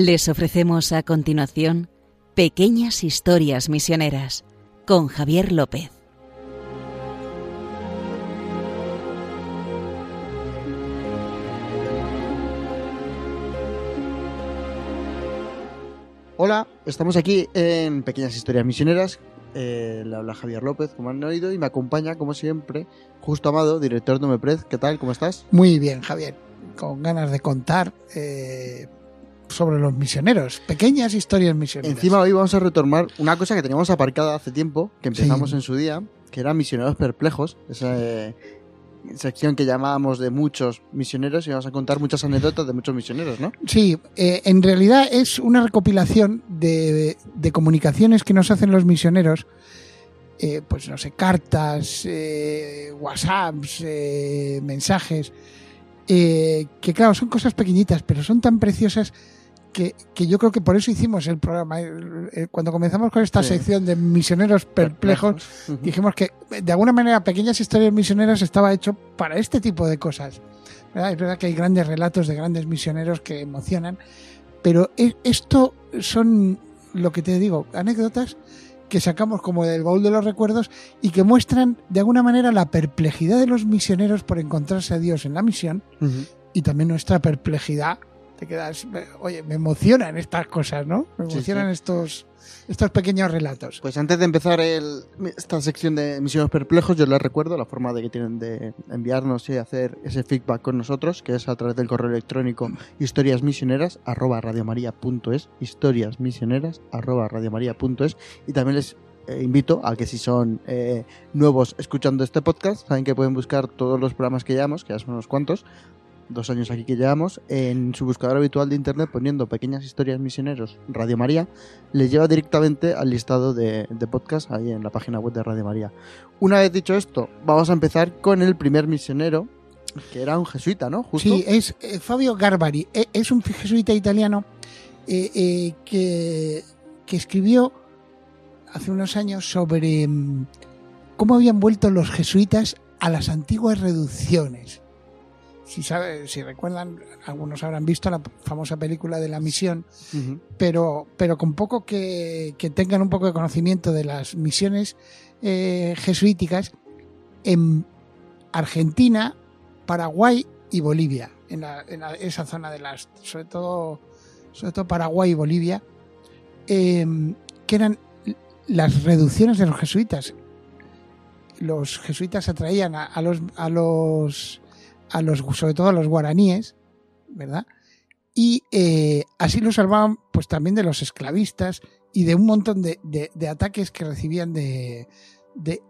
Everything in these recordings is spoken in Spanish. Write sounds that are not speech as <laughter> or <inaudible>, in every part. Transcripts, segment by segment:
Les ofrecemos a continuación Pequeñas Historias Misioneras con Javier López. Hola, estamos aquí en Pequeñas Historias Misioneras. Eh, le habla Javier López, como han oído, y me acompaña, como siempre, Justo Amado, director de Meprez. ¿Qué tal? ¿Cómo estás? Muy bien, Javier. Con ganas de contar eh, sobre los misioneros, pequeñas historias misioneras. Encima hoy vamos a retomar una cosa que teníamos aparcada hace tiempo, que empezamos Sí. en su día, que era Misioneros Perplejos, esa eh, sección que llamábamos de muchos misioneros y vamos a contar muchas anécdotas de muchos misioneros, ¿no? Sí, eh, en realidad es una recopilación de, de comunicaciones que nos hacen los misioneros, eh, pues no sé, cartas, WhatsApps, mensajes, eh, que claro, son cosas pequeñitas, pero son tan preciosas que, que yo creo que por eso hicimos el programa. Eh, eh, Cuando comenzamos con esta Sí. sección de misioneros perplejos, Ujú. dijimos que de alguna manera pequeñas historias misioneras estaba hecho para este tipo de cosas. ¿verdad? Es verdad que hay grandes relatos de grandes misioneros que emocionan, pero e- esto son lo que te digo, anécdotas que sacamos como del baúl de los recuerdos y que muestran de alguna manera la perplejidad de los misioneros por encontrarse a Dios en la misión Ujú. y también nuestra perplejidad. Te quedas, oye, me emocionan estas cosas, ¿no? Me emocionan sí. estos estos pequeños relatos. Pues antes de empezar el- esta sección de Misioneros Perplejos, yo les recuerdo la forma de que tienen de enviarnos y hacer ese feedback con nosotros, que es a través del correo electrónico historiasmisioneras arroba radiomaria.es, historiasmisioneras arroba radiomaria.es y también les eh, invito a que si son eh, nuevos escuchando este podcast, saben que pueden buscar todos los programas que llevamos, que ya son unos cuantos, dos años aquí que llevamos, en su buscador habitual de internet poniendo pequeñas historias misioneros Radio María, les lleva directamente al listado de, de podcast ahí en la página web de Radio María. Una vez dicho esto, vamos a empezar con el primer misionero, que era un jesuita, ¿no? Justo. Sí, es eh, Fabio Garbari. Eh, es un jesuita italiano eh, que, que escribió hace unos años sobre mm, cómo habían vuelto los jesuitas a las antiguas reducciones. Si, sabe, si recuerdan, algunos habrán visto la famosa película de la misión, pero, pero con poco que, que tengan un poco de conocimiento de las misiones eh, jesuíticas en Argentina, Paraguay y Bolivia, en, la- en la- esa zona de las, sobre todo, sobre todo Paraguay y Bolivia, eh, que eran las reducciones de los jesuitas. Los jesuitas atraían a, a los, a los, a los, sobre todo a los guaraníes, ¿verdad? y eh, así lo salvaban pues también de los esclavistas y de un montón de, de- de ataques que recibían de, de,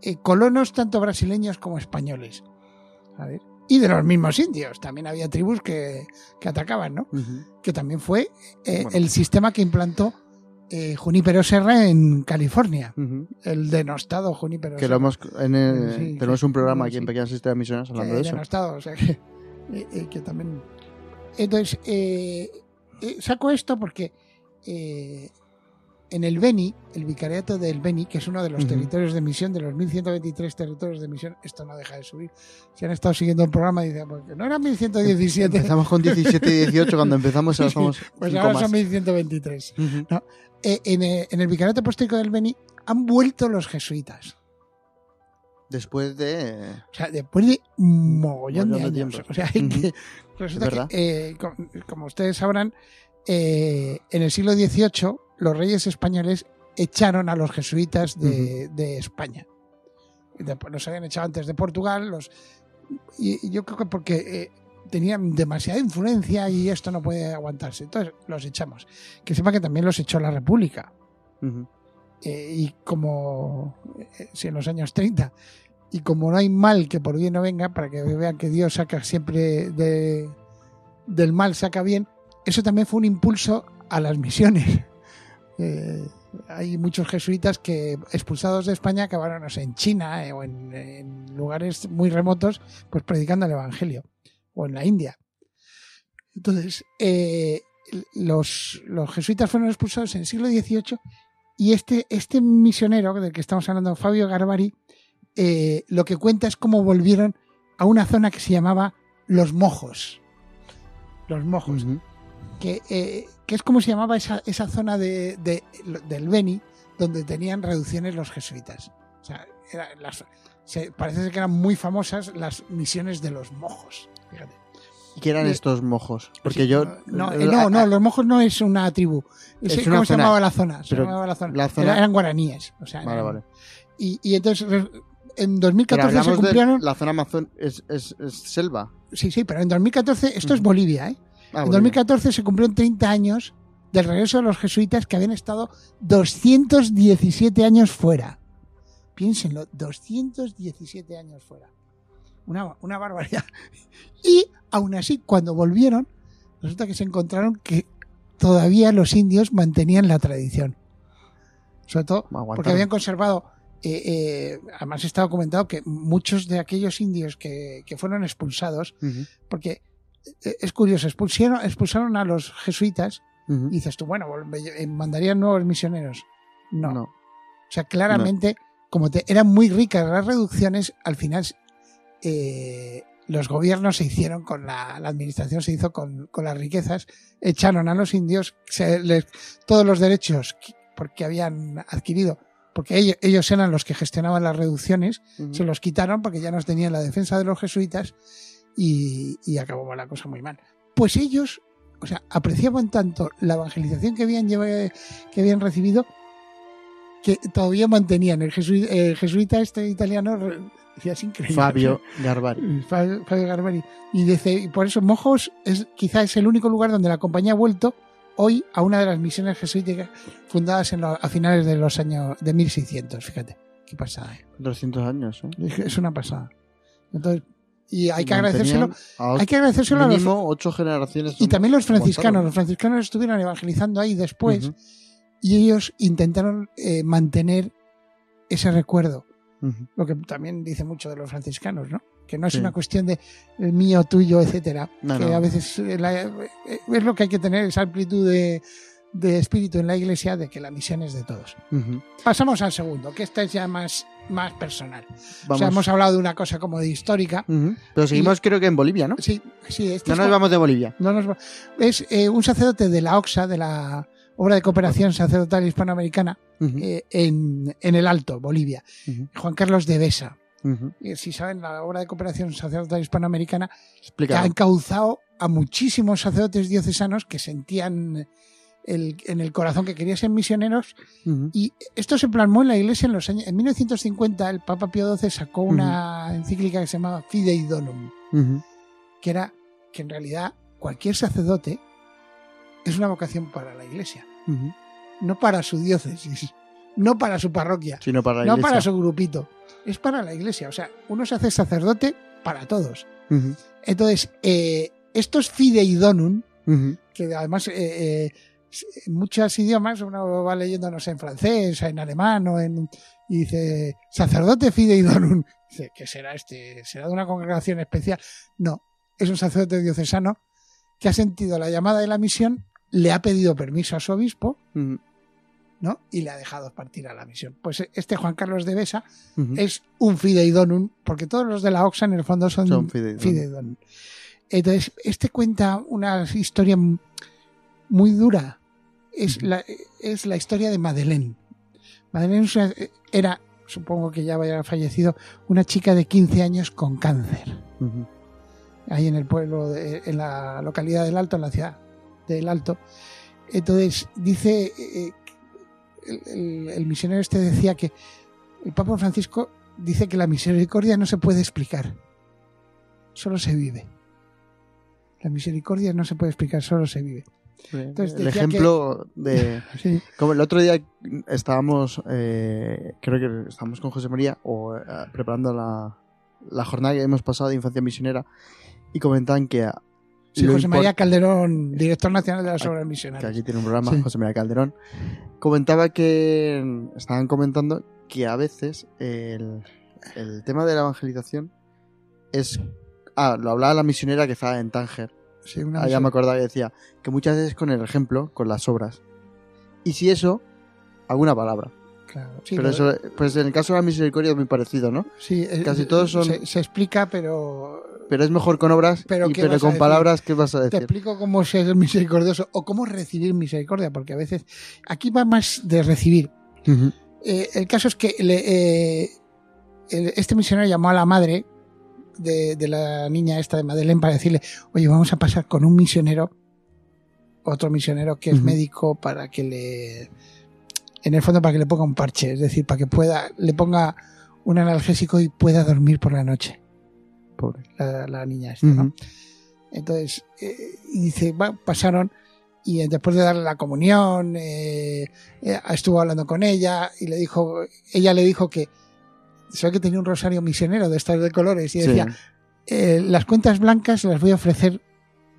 eh, colonos tanto brasileños como españoles. A ver. Y de los mismos indios, también había tribus que, que atacaban, ¿no? Que también fue eh, Bueno. el sistema que implantó eh, Junípero Serra en California, Ujú. el denostado Junípero Que lo Serra. hemos en el- Sí, tenemos un programa aquí sí. en Pequeñas Historias Misioneras hablando que de eso. denostado, o sea que, <laughs> eh, eh, que también. Entonces, eh, eh, saco esto porque en el Beni, el vicariato del Beni, que es uno de los territorios de misión, de los 1123 territorios de misión, esto no deja de subir. Si han estado siguiendo el programa, dicen, porque no eran 1117, Empezamos con 17 y 18 cuando empezamos, <laughs> ahora somos pues ahora más. son 1123. Ujú. Eh, en, eh, en el vicariato apostólico del Beni han vuelto los jesuitas. Después de O sea, después de un mogollón de Mogollón de años. tiempo. O sea, Ujú. que resulta que, eh, com- como ustedes sabrán, eh, en el siglo XVIII los reyes españoles echaron a los jesuitas de, de España. Después los habían echado antes de Portugal, los y, y yo creo que porque eh, tenían demasiada influencia y esto no puede aguantarse. Entonces los echamos. Que sepa que también los echó la República. Eh, y como eh, si en los años 30 y como no hay mal que por bien no venga para que vean que Dios saca siempre de, del mal saca bien eso también fue un impulso a las misiones Eh, hay muchos jesuitas que expulsados de España acabaron en China eh, o en, lugares muy remotos pues predicando el evangelio o en la India entonces eh, los, los jesuitas fueron expulsados en el siglo XVIII y este, este misionero del que estamos hablando, Fabio Garbari, lo que cuenta es cómo volvieron a una zona que se llamaba Los Mojos. Los Mojos. Ujú. Que, eh, que es como se llamaba esa, esa zona de, de- del Beni donde tenían reducciones los jesuitas. O sea, era las, se- parece ser que eran muy famosas las misiones de los mojos. Fíjate. ¿Y qué eran estos mojos? Porque Sí, yo... No, eh, no, no, los mojos no es una tribu. Es, Es una ¿Cómo se llamaba la zona? Se llamaba la zona. la zona- Era- eran guaraníes. O sea, Vale, eran- vale. Y, y entonces en Pero 2014 se cumplieron. la zona Amazon es, es, es selva. Sí, sí, pero en 2014, esto es Ujú. Bolivia, ¿eh? Ah, en Bolivia. 2014 se cumplieron 30 años del regreso de los jesuitas que habían estado 217 años fuera. Piénsenlo, 217 años fuera. Una, una barbaridad. <laughs> Y aún así, cuando volvieron, resulta que se encontraron que todavía los indios mantenían la tradición. Sobre todo porque habían conservado, eh, eh, además está documentado que muchos de aquellos indios que, que fueron expulsados, porque es curioso, expulsaron, expulsaron a los jesuitas y dices tú, bueno, eh, mandarían nuevos misioneros. No. No. O sea, claramente, como te, eran muy ricas las reducciones, al final eh, los gobiernos se hicieron con la, la administración, se hizo con, con las riquezas, echaron a los indios se les- todos los derechos que- porque habían adquirido, porque ellos, ellos eran los que gestionaban las reducciones, se los quitaron porque ya no tenían la defensa de los jesuitas y, y acabó la cosa muy mal. Pues ellos, o sea, apreciaban tanto la evangelización que habían, lleva- que habían recibido que todavía mantenían. El, jesuí- el jesuita este italiano es increíble. Fabio <laughs> Garbari. Fabio, Fabio Garbari. Y dice, y por eso Mojos es quizás es el único lugar donde la compañía ha vuelto hoy a una de las misiones jesuíticas fundadas en a finales de los años de 1600. Fíjate, qué pasada. ¿eh? 200 años, ¿eh? Es que Es una pasada. Entonces, y hay que agradecérselo, a hay que agradecérselo a los, ocho generaciones. y también los franciscanos. aguantaron. Los franciscanos estuvieron evangelizando ahí después Ujú, y ellos intentaron eh, mantener ese recuerdo. ujú. Lo que también dice mucho de los franciscanos, ¿no? Que no es Sí. una cuestión de eh, mío, tuyo, etcétera. No, que no. a veces eh, la- eh, es lo que hay que tener, esa amplitud de, de espíritu en la iglesia de que la misión es de todos. Pasamos al segundo, que esta es ya más, más personal. O Vamos. sea, hemos hablado de una cosa como de histórica. Pero seguimos, creo que en Bolivia, ¿no? Sí, sí, este No nos como- vamos de Bolivia. no nos va- es eh, un sacerdote de la OXA, de la Obra de Cooperación Sacerdotal Hispanoamericana, eh, en, en el Alto, Bolivia. Juan Carlos de Besa. Eh, Si saben, la Obra de Cooperación Sacerdotal Hispanoamericana que ha encauzado a muchísimos sacerdotes diocesanos que sentían el- en el corazón que querían ser misioneros. Y esto se plasmó en la iglesia en los años en 1950 el Papa Pío XII sacó una encíclica que se llamaba Fidei Donum que era que en realidad cualquier sacerdote es una vocación para la iglesia, no para su diócesis, no para su parroquia, Sino para la no iglesia. para su grupito, es para la iglesia. O sea, uno se hace sacerdote para todos. Entonces, eh, estos fidei donum, que además eh, eh, muchos idiomas uno va leyendo, no sé, en francés, en alemán o en... y dice, sacerdote fidei donum. <laughs> Dice, ¿qué será este? ¿Será de una congregación especial? No, es un sacerdote diocesano que ha sentido la llamada de la misión, le ha pedido permiso a su obispo, ¿no? Y le ha dejado partir a la misión. Pues este Juan Carlos de Besa es un fidei donum, porque todos los de la Oxa en el fondo son, Son fidei donum. fidei donum. Entonces, este cuenta una historia muy dura. Es, la, es la historia de Madeleine. Madeleine era, supongo que ya vaya fallecido, una chica de 15 años con cáncer. Ahí en el pueblo, de- en la localidad del Alto, en la ciudad del Alto. Entonces, dice, eh, el, el- el misionero este decía que el Papa Francisco dice que la misericordia no se puede explicar, solo se vive. La misericordia no se puede explicar, solo se vive. Entonces el ejemplo de <laughs> Sí, como el otro día estábamos eh, creo que estábamos con José María o eh, preparando la, la jornada que hemos pasado de infancia misionera y comentaban que, sí, lo José María Calderón, director nacional de las obras que misionales. aquí tiene un programa Sí. José María Calderón comentaba que estaban comentando que a veces el, el tema de la evangelización es ah lo hablaba la misionera que estaba en Tánger Sí, una Ah, ya me acordaba que decía que muchas veces con el ejemplo, con las obras. Y si eso, alguna palabra. Claro, sí, pero eso, pues en el caso de la misericordia es muy parecido, ¿no? sí, casi todos son- Se, se explica, pero pero es mejor con obras, Pero y- ¿qué pero con palabras, ¿qué vas a Te decir? explico cómo ser misericordioso o cómo recibir misericordia, porque a veces aquí va más de recibir. Eh, el caso es que le- eh, el- este misionero llamó a la madre de, de la niña esta de Madeleine para decirle, oye, vamos a pasar con un misionero, otro misionero que es médico para que le, en el fondo para que le ponga un parche, es decir, para que pueda, le ponga un analgésico y pueda dormir por la noche, Pobre. la, la niña esta, ¿no? Entonces, eh, y dice, va, pasaron y eh, después de darle la comunión, eh, estuvo hablando con ella y le dijo, ella le dijo que, ve que tenía un rosario misionero de estos de colores y Sí. decía, eh, las cuentas blancas las voy a ofrecer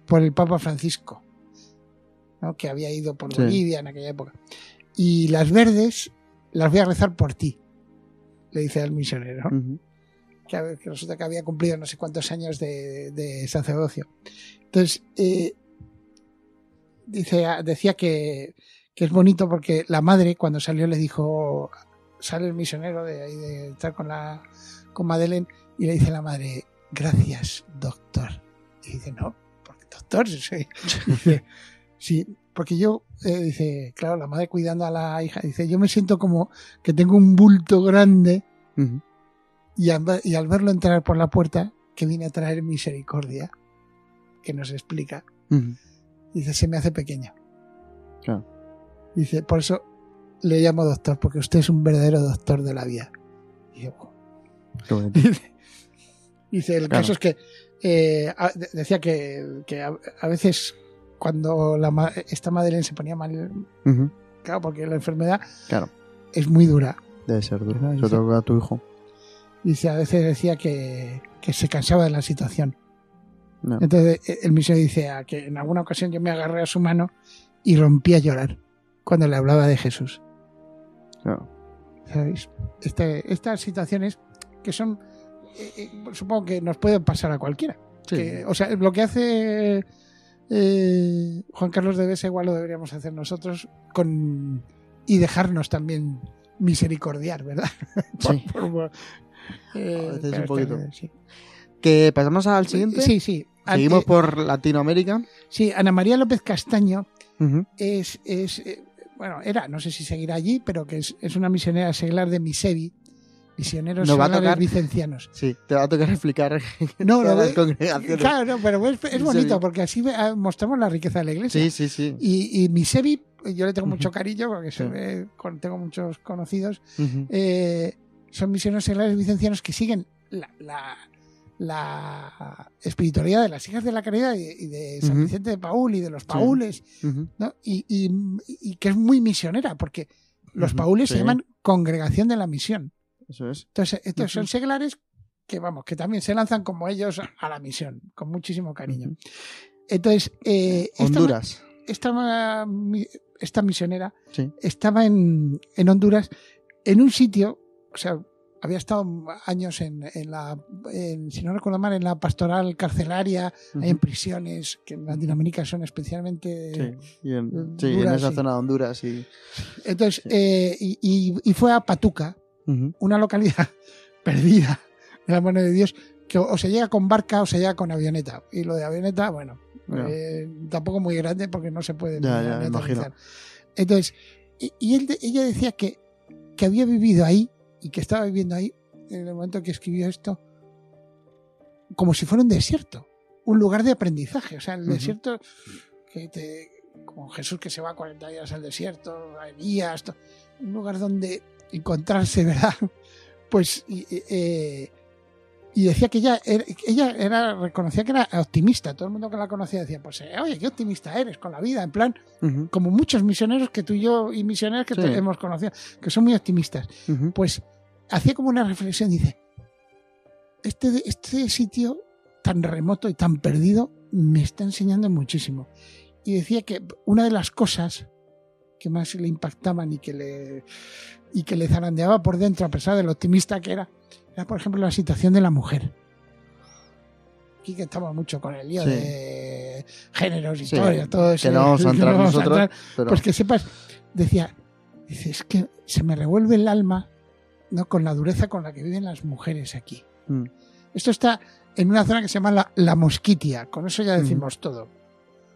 por el Papa Francisco, ¿no? que había ido por Sí. Bolivia en aquella época. Y las verdes las voy a rezar por ti, le dice al misionero que, resulta que había cumplido no sé cuántos años de, de sacerdocio. Entonces, eh, dice, decía que, que es bonito porque la madre cuando salió le dijo, sale el misionero de ahí de estar con la con Madeleine y le dice a la madre, gracias, doctor. Y dice, no, porque doctor, sí. <laughs> Dice, sí, porque yo, eh, dice, claro, la madre cuidando a la hija, dice, yo me siento como que tengo un bulto grande Ujú. y al, y al verlo entrar por la puerta, que viene a traer misericordia, que nos explica, Ujú. dice, se me hace pequeño. Claro. Dice, por eso le llamo doctor, porque usted es un verdadero doctor de la vida. Y yo, "Oh". Qué. <laughs> Dice, el Claro. caso es que eh, decía que, que a, a veces cuando la, esta Madeleine se ponía mal, claro, porque la enfermedad Claro, es muy dura. debe ser duro. Claro, Sobre todo a tu hijo. Dice, a veces decía que, que se cansaba de la situación. No. Entonces eh, el misionero dice a que en alguna ocasión yo me agarré a su mano y rompí a llorar cuando le hablaba de Jesús. Claro. ¿Sabéis? Este- estas situaciones que son, eh, eh, supongo que nos pueden pasar a cualquiera. Sí. Que, o sea, lo que hace eh, Juan Carlos de Besa igual lo deberíamos hacer nosotros con y dejarnos también misericordiar, ¿verdad? <laughs> Sí. Por- eh, pero un poquito. sí. Que pasamos al siguiente. Sí, sí. Seguimos Ante- por Latinoamérica. Sí, Ana María López Castaño es, es bueno, era, no sé si seguirá allí, pero que es, es una misionera seglar de Misevi, misioneros Nos va a tocar- vicencianos. Sí, te va a tocar <laughs> explicar No, no, las eh, congregaciones. Claro, no, pero es, bonito porque así ah, mostramos la riqueza de la iglesia. Sí, sí, sí. Y, y Misevi, yo le tengo mucho cariño porque Sí. con- tengo muchos conocidos. Eh, son misioneros seglares vicencianos que siguen la, la, la espiritualidad de las hijas de la caridad y, de San. Vicente de Paul y de los paules y, y- y que es muy misionera, porque los paules se llaman congregación de la misión. Eso es. Entonces, estos son seglares que, vamos, que también se lanzan como ellos a la misión, con muchísimo cariño. Entonces, eh, esta, Honduras. esta, esta misionera Sí. estaba en, en Honduras, en un sitio, o sea, había estado años en, en la, en, si no recuerdo mal, en la pastoral carcelaria, Ujú. en prisiones, que en Latinoamérica son especialmente Sí, y en, sí, en esa zona de Honduras. Y... Entonces, Sí. eh, y, y- y fue a Patuca, una localidad <laughs> perdida de la mano de Dios, que o, se llega con barca o se llega con avioneta. Y lo de avioneta, bueno, eh, tampoco muy grande porque no se puede Ya, ya. Entonces, y, él ella decía que, que había vivido ahí y que estaba viviendo ahí en el momento que escribió esto, como si fuera un desierto, un lugar de aprendizaje. O sea, el desierto que te, como Jesús que se va 40 días al desierto, a Elías, un lugar donde encontrarse, <laughs> ¿verdad? Pues, y, eh, y decía que ella era, ella era, reconocía que era optimista. Todo el mundo que la conocía decía, pues, eh, oye, qué optimista eres con la vida, en plan, Ujú. como muchos misioneros que tú y yo y misioneros que Sí. te- hemos conocido, que son muy optimistas. Ujú. Pues hacía como una reflexión, dice, este, este sitio tan remoto y tan perdido me está enseñando muchísimo. Y decía que una de las cosas que más le impactaban y que le, y que le zarandeaba por dentro, a pesar de lo optimista que era, era, por ejemplo, la situación de la mujer. Aquí que estamos mucho con el lío Sí. de géneros, Sí, historia, todo eso. que no vamos a entrar no a nosotros, entrar, pero pues que sepas, decía, dice, es que se me revuelve el alma ¿no? con la dureza con la que viven las mujeres aquí. Mm. Esto está en una zona que se llama la, la Mosquitia. Con eso ya decimos todo.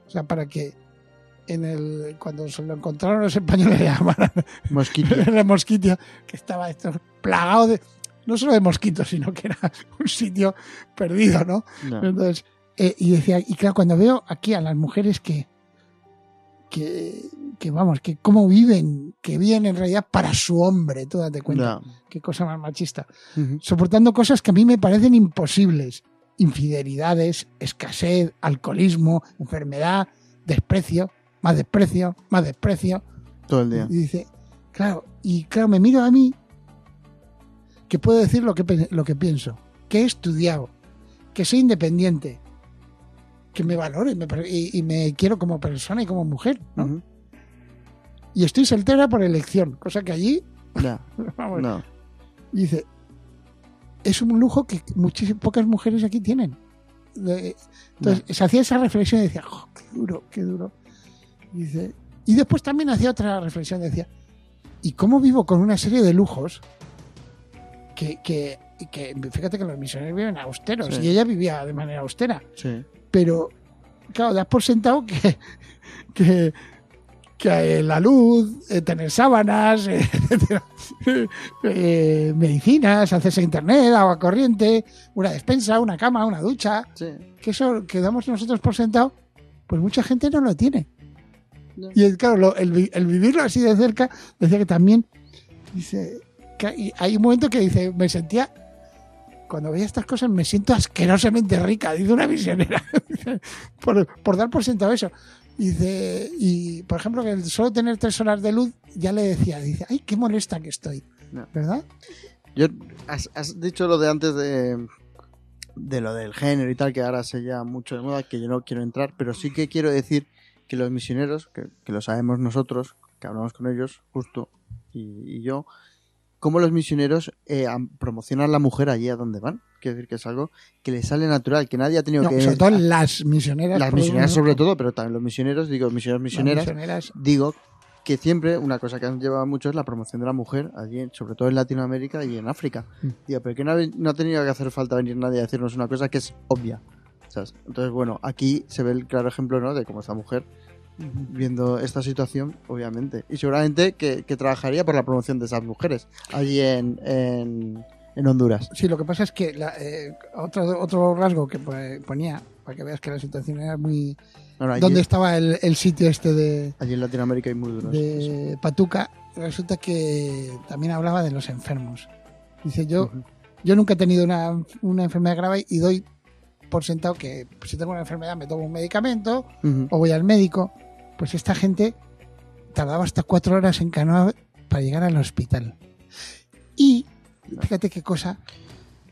O sea, para que en el cuando se lo encontraron los españoles le <laughs> llamaran Mosquitia. <laughs> la Mosquitia, que estaba esto plagado de no solo de mosquitos, sino que era <laughs> un sitio perdido, ¿no? No. Entonces, eh, y decía, y claro, cuando veo aquí a las mujeres que, que, que vamos, que cómo viven, que viven en realidad para su hombre, tú date cuenta, No. qué cosa más machista, soportando cosas que a mí me parecen imposibles, infidelidades, escasez, alcoholismo, enfermedad, desprecio, más desprecio, más desprecio, Todo el día. y dice, claro, y claro, me miro a mí, que puedo decir lo que, lo que pienso, que he estudiado, que soy independiente, que me valoro y me, per- y- y me quiero como persona y como mujer. Y estoy soltera por elección, cosa que allí, No, <laughs> vamos, no. dice, es un lujo que muchísimas pocas mujeres aquí tienen. Entonces se hacía esa reflexión y decía, "Jo, qué duro, qué duro. Y, dice, y después también hacía otra reflexión, decía, ¿y cómo vivo con una serie de lujos que, que, que fíjate que los misioneros viven austeros Sí. y ella vivía de manera austera? Sí. pero claro, das por sentado que, <laughs> que, que la luz, eh, tener sábanas, <laughs> eh, eh, medicinas, acceso a internet, agua corriente, una despensa, una cama, una ducha, Sí. que eso que damos nosotros por sentado, pues mucha gente no lo tiene. No. Y el- claro, lo- el, el vivirlo así de cerca, decía que también, dice, que hay- un momento que dice, me sentía, cuando veía estas cosas me siento asquerosamente rica, dice una misionera, <laughs> por, por dar por sentado eso. Dice, y por ejemplo, que solo tener tres horas de luz, ya le decía, dice, ay, qué molesta que estoy, No. ¿verdad? Yo, has, has dicho lo de antes de, de lo del género y tal, que ahora se lleva mucho de moda, que yo no quiero entrar, pero sí que quiero decir que los misioneros, que, que lo sabemos nosotros, que hablamos con ellos, justo, y, y yo, cómo los misioneros eh, promocionan a la mujer allí a donde van. Quiero decir que es algo que les sale natural, que nadie ha tenido No, que... sobre todo las misioneras. las misioneras sobre todo, pero también los misioneros, digo, misioneros, misioneras, misioneras, digo que siempre una cosa que han llevado mucho es la promoción de la mujer allí, sobre todo en Latinoamérica y en África. Mm. Digo, pero que no ha, no ha tenido que hacer falta venir nadie a decirnos una cosa que es obvia. Entonces, bueno, aquí se ve el claro ejemplo ¿no? de cómo esta mujer viendo esta situación, obviamente. Y seguramente que, que trabajaría por la promoción de esas mujeres allí en, en, en Honduras. Sí, lo que pasa es que la, eh, otro, otro rasgo que po- ponía, para que veas que la situación era muy... Bueno, allí, ¿Dónde estaba el, el sitio este de, allí en Latinoamérica hay muy duros. de Patuca? Resulta que también hablaba de los enfermos. Dice, yo, yo nunca he tenido una, una enfermedad grave y doy por sentado que si tengo una enfermedad me tomo un medicamento o voy al médico. Pues esta gente tardaba hasta cuatro horas en canoa para llegar al hospital. Y fíjate qué cosa,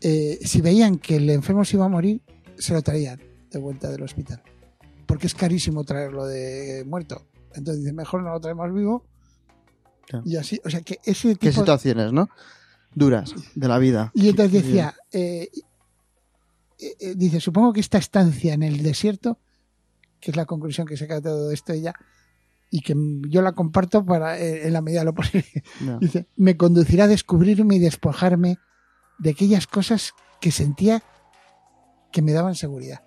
eh, si veían que el enfermo se iba a morir, se lo traían de vuelta del hospital. Porque es carísimo traerlo de muerto. Entonces mejor no lo traemos vivo. Y así, o sea que ese ¿Qué tipo... situaciones, no? Duras de la vida. Y entonces decía, eh, eh, dice, supongo que esta estancia en el desierto, que es la conclusión que saca de todo esto ella, y que yo la comparto para eh, en la medida de lo posible, No. <laughs> dice, me conducirá a descubrirme y despojarme de aquellas cosas que sentía que me daban seguridad.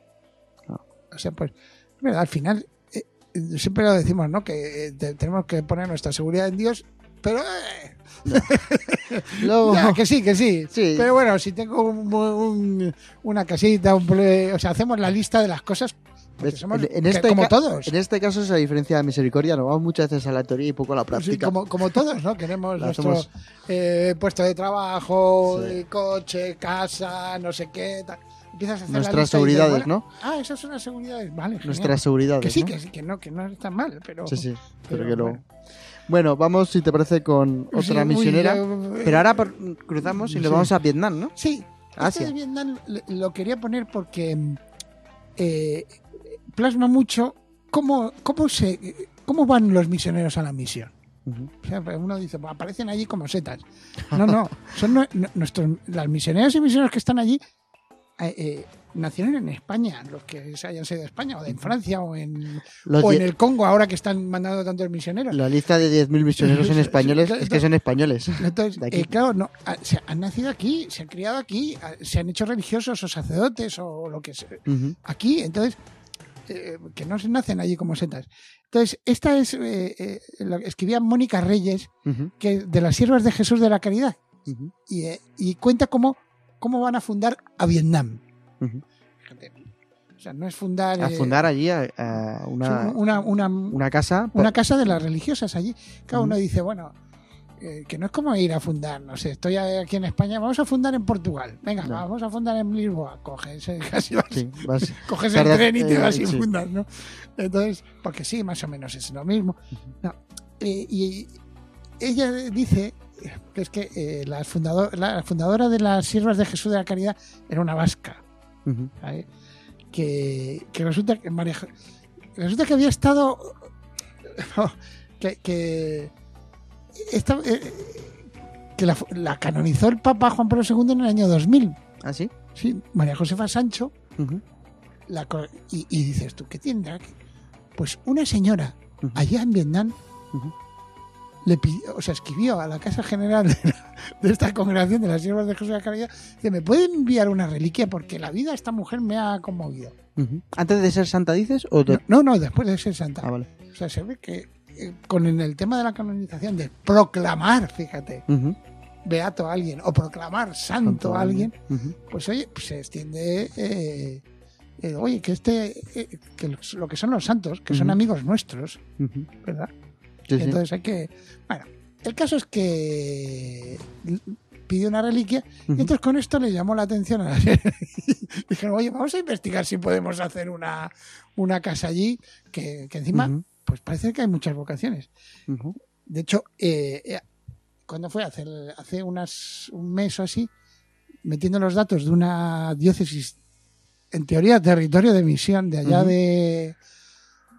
Ah. O sea, pues, es verdad, al final, eh, eh, siempre lo decimos, ¿no? Que eh, te- tenemos que poner nuestra seguridad en Dios, pero... eh, <laughs> Luego- ya, que sí, que sí. Sí. Pero bueno, si tengo un- un- una casita, un o sea, hacemos la lista de las cosas. Porque ¿Ves? somos En- este como todos. En este caso es la diferencia de misericordia, nos vamos muchas veces a la teoría y poco a la Sí, práctica. como, como todos, ¿no? <laughs> Queremos nuestro eh, puesto de trabajo, Sí. coche, casa, no sé qué. tal. Empiezas a hacer la Nuestras y seguridades, bueno, ¿no? Ah, esas son las seguridades. Vale, genial. Nuestras seguridades. Que sí, ¿no? que sí, que no, que no está mal, pero. Sí, sí. Pero, pero que lo- bueno. Bueno, vamos, si te parece, con Sí, otra misionera. eh, Pero ahora por- cruzamos y sí. nos vamos a Vietnam, ¿no? Sí, Asia. este de Vietnam lo quería poner porque eh, plasma mucho cómo, cómo, se, cómo van los misioneros a la misión. Ujú. O sea, uno dice, "Pues aparecen allí como setas. No, no, son nu- nuestros, las misioneras y misioneros que están allí, eh, eh, nacieron en España, los que se hayan sido de España, o de Francia, o en, Los o en el Congo, ahora que están mandando tantos misioneros. La lista de 10.000 misioneros en españoles es que son españoles. <laughs> Entonces, eh, claro, no, ah, se han nacido aquí, se han criado aquí, ah, se han hecho religiosos o sacerdotes o lo que sea. Aquí, entonces, eh, que no se nacen allí como setas. Entonces, esta es, eh, eh, lo que escribía Mónica Reyes, que de las siervas de Jesús de la Caridad, y, y cuenta cómo, cómo van a fundar a Vietnam. Fíjate. O sea, no es fundar, A fundar allí a, a una, una, una, una casa. una casa de las religiosas allí. Cada uno dice, bueno, eh, que no es como ir a fundar, no sé, estoy aquí en España, vamos a fundar en Portugal. Venga, No. vamos a fundar en Lisboa. Coges, <laughs> casi vas- Sí, vas- coges el tren y te eh, vas y sí. fundas, ¿no? Entonces, porque sí, más o menos es lo mismo. No, eh, y ella dice que es que eh, la, fundador- la fundadora de las Siervas de Jesús de la Caridad era una vasca. ¿vale? que, que resulta que María resulta que había estado <laughs> que, que esta- eh, que la, la canonizó el Papa Juan Pablo II en el año 2000 ¿Ah, sí? sí María Josefa Sancho la y, y dices tú ¿qué que-?". pues una señora ujú, allá en Vietnam le pidió, o sea, escribió a la Casa General de, la- de esta congregación de las Siervas de Jesús de la Caridad que me puede enviar una reliquia porque la vida de esta mujer me ha conmovido. ¿Antes de ser santa dices? O de- No, no, después de ser santa. Ah, vale. O sea, se ve que con el tema de la canonización, de proclamar, fíjate, beato a alguien o proclamar santo a alguien, pues oye, pues se extiende, eh, eh, oye, que este, eh, que lo que son los santos, que son amigos nuestros. ¿verdad? Sí, sí. Entonces hay que, bueno, el caso es que pidió una reliquia y entonces con esto le llamó la atención a la <laughs> Dijeron, oye, vamos a investigar si podemos hacer una, una casa allí, que, que encima, pues parece que hay muchas vocaciones. De hecho, eh, eh, cuando fue hace, hace unas, un mes o así, metiendo los datos de una diócesis, en teoría territorio de misión de allá de,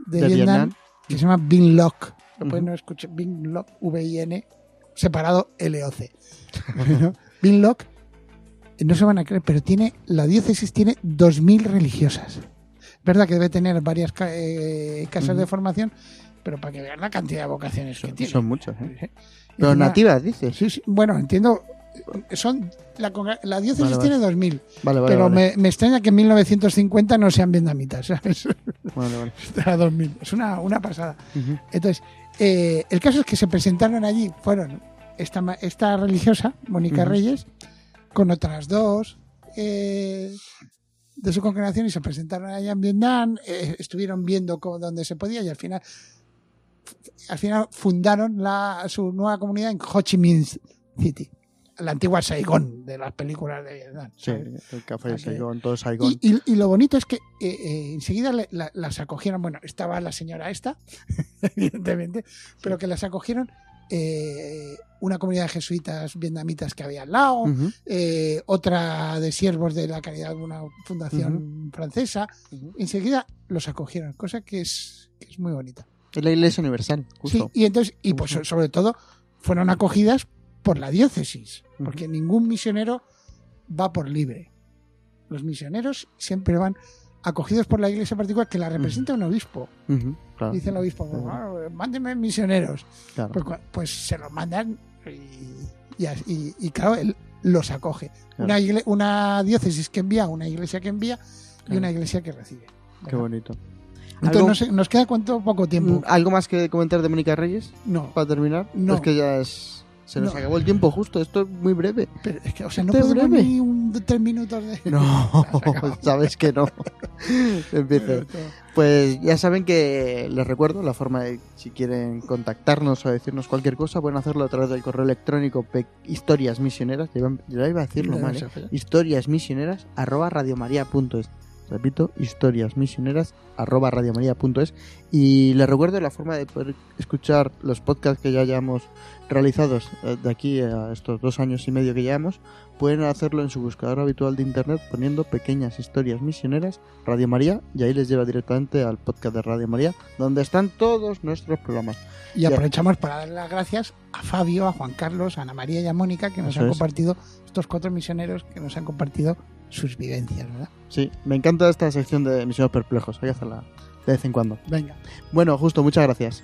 de, De Vietnam, Vietnam. que se llama Binh Loc. Después Ujú. no escuché Binh Loc, V-I-N, separado L-O-C. ¿No? Binh Loc, eh, no se van a creer, pero tiene la diócesis tiene 2.000 religiosas. Verdad que debe tener varias eh, casas de formación, pero para que vean la cantidad de vocaciones que tiene. son muchos, ¿eh? Pero encima- nativas, dices. Sí, sí, bueno, entiendo. Son la, la diócesis Vale, vale. tiene 2.000, Vale, vale. pero. Me, me extraña que en 1950 no sean vietnamitas. ¿sabes? Vale, vale. <laughs> Era 2.000. Es una, una pasada. Entonces, eh, el caso es que se presentaron allí, fueron esta, esta religiosa, Mónica. Reyes, con otras dos eh, de su congregación y se presentaron allá en Vietnam, eh, estuvieron viendo cómo, dónde se podía y al final al final fundaron la, su nueva comunidad en Ho Chi Minh City, la antigua Saigón de las películas de Vietnam. Sí, el café de. Saigón, todo Saigón. Y, y- y lo bonito es que eh, eh, enseguida le- la- las acogieron, bueno, estaba la señora esta, <laughs> evidentemente, pero que las acogieron eh, una comunidad de jesuitas vietnamitas que había al lado, eh, otra de siervos de la caridad de una fundación francesa, enseguida los acogieron, cosa que es, que es muy bonita. Es la Iglesia Universal, justo. Sí, y entonces, y pues sobre todo, fueron acogidas por la diócesis, porque ningún misionero va por libre. Los misioneros siempre van acogidos por la iglesia particular que la representa un obispo. Claro. Dice el obispo. "Ah, mándenme misioneros. Claro. Pues, pues se los mandan y, y, y- y, claro, él los acoge. Una, una diócesis que envía, una iglesia que envía y una iglesia que recibe. Qué bonito. Entonces, ¿Algo- no sé, ¿nos queda cuánto poco tiempo? Mm, ¿Algo más que comentar de Mónica Reyes No, para terminar? No. Es que ya es... se nos No. acabó el tiempo justo. Esto es muy breve. pero es que, o sea, no podemos breve. ni un, tres minutos de... No, <laughs> <laughs> sabes que no. <laughs> Empiece. Pues ya saben que les recuerdo la forma de si quieren contactarnos o decirnos cualquier cosa, pueden hacerlo a través del correo electrónico pe- historias misioneras. Ya iba, a decirlo No, mal, ¿eh? sé, Historias misioneras arroba radiomaria.es. Repito, historias misioneras arroba radiomaria.es. Y les recuerdo la forma de poder escuchar los podcasts que ya hayamos realizados eh, de aquí a estos dos años y medio que llevamos. Pueden hacerlo en su buscador habitual de internet poniendo pequeñas historias misioneras Radio María y ahí les lleva directamente al podcast de Radio María donde están todos nuestros programas. Y aprovechamos para dar las gracias a Fabio, a Juan Carlos, a Ana María y a Mónica que nos Eso han es. compartido, estos cuatro misioneros que nos han compartido sus vivencias, ¿verdad? Sí, me encanta esta sección de Misioneros Perplejos. Hay que hacerla de vez en cuando. Venga. Bueno, justo, muchas gracias.